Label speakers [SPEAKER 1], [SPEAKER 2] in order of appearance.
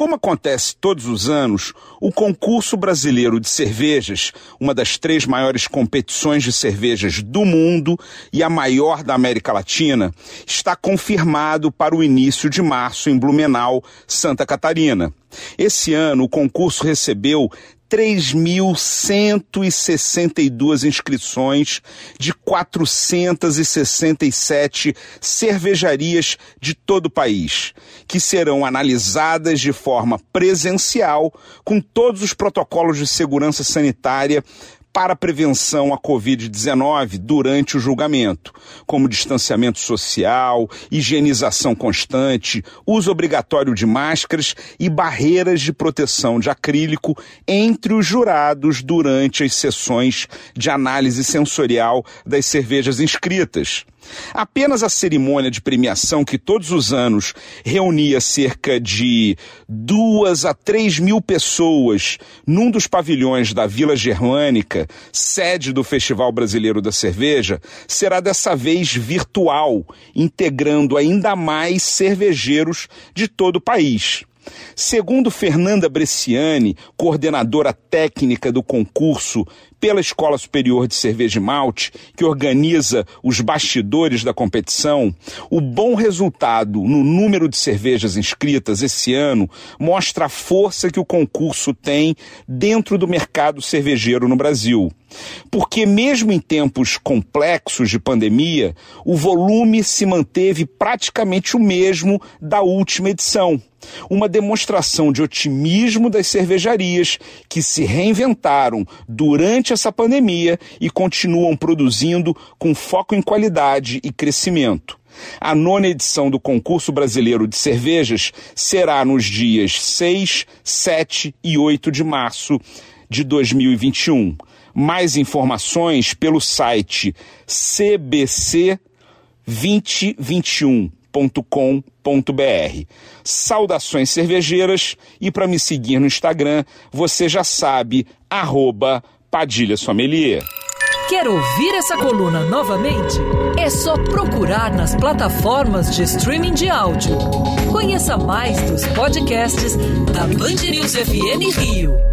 [SPEAKER 1] Como acontece todos os anos, o concurso brasileiro de cervejas, uma das três maiores competições de cervejas do mundo e a maior da América Latina, está confirmado para o início de março em Blumenau, Santa Catarina. Esse ano, o concurso recebeu 3.162 inscrições de 467 cervejarias de todo o país, que serão analisadas de forma presencial com todos os protocolos de segurança sanitária para a prevenção à Covid-19 durante o julgamento, como distanciamento social, higienização constante, uso obrigatório de máscaras e barreiras de proteção de acrílico entre os jurados durante as sessões de análise sensorial das cervejas inscritas. Apenas a cerimônia de premiação, que todos os anos reunia cerca de duas a três mil pessoas num dos pavilhões da Vila Germânica, sede do Festival Brasileiro da Cerveja, será dessa vez virtual, integrando ainda mais cervejeiros de todo o país. Segundo Fernanda Bresciani, coordenadora técnica do concurso pela Escola Superior de Cerveja e Malte, que organiza os bastidores da competição, o bom resultado no número de cervejas inscritas esse ano mostra a força que o concurso tem dentro do mercado cervejeiro no Brasil. Porque, mesmo em tempos complexos de pandemia, o volume se manteve praticamente o mesmo da última edição. Uma demonstração de otimismo das cervejarias que se reinventaram durante essa pandemia e continuam produzindo com foco em qualidade e crescimento. A nona edição do Concurso Brasileiro de Cervejas será nos dias 6, 7 e 8 de março de 2021. Mais informações pelo site cbc2021.com.br. Saudações cervejeiras e para me seguir no Instagram, você já sabe, arroba Padilha Sommelier.
[SPEAKER 2] Quer ouvir essa coluna novamente? É só procurar nas plataformas de streaming de áudio. Conheça mais dos podcasts da Band News FM Rio.